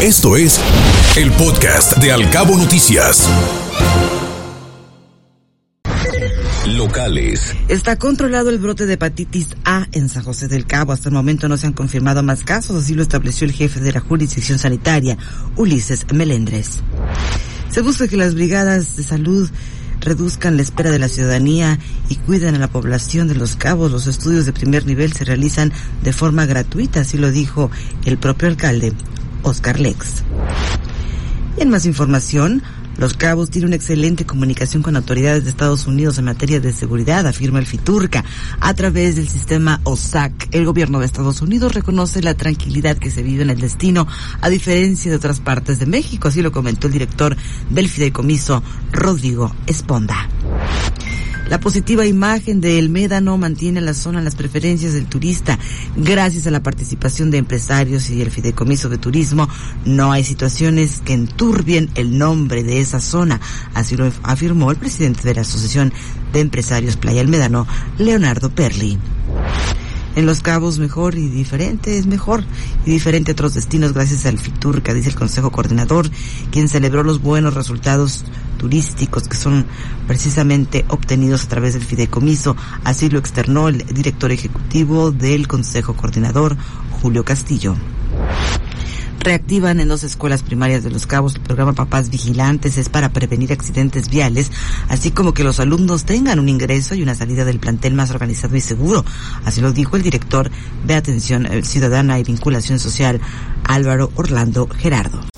Esto es el podcast de Alcabo Noticias. Locales. Está controlado el brote de hepatitis A en San José del Cabo. Hasta el momento no se han confirmado más casos, así lo estableció el jefe de la jurisdicción sanitaria, Ulises Melendres. Se busca que las brigadas de salud reduzcan la espera de la ciudadanía y cuiden a la población de los cabos. Los estudios de primer nivel se realizan de forma gratuita, así lo dijo el propio alcalde, Oscar Lex. Y en más información, los Cabos tienen una excelente comunicación con autoridades de Estados Unidos en materia de seguridad, afirma el Fiturca. A través del sistema OSAC, el gobierno de Estados Unidos reconoce la tranquilidad que se vive en el destino, a diferencia de otras partes de México, así lo comentó el director del fideicomiso, Rodrigo Esponda. La positiva imagen del Médano mantiene la zona en las preferencias del turista. Gracias a la participación de empresarios y el fideicomiso de turismo, no hay situaciones que enturbien el nombre de esa zona. Así lo afirmó el presidente de la Asociación de Empresarios Playa El Médano, Leonardo Perli en Los Cabos mejor y diferente es mejor y diferente a otros destinos gracias al FITURCA, dice el Consejo Coordinador, quien celebró los buenos resultados turísticos que son precisamente obtenidos a través del fideicomiso. Así lo externó el director ejecutivo del Consejo Coordinador, Julio Castillo reactivan en dos escuelas primarias de Los Cabos el programa Papás Vigilantes. Es para prevenir accidentes viales, así como que los alumnos tengan un ingreso y una salida del plantel más organizado y seguro. Así lo dijo el director de Atención Ciudadana y Vinculación Social, Álvaro Orlando Gerardo.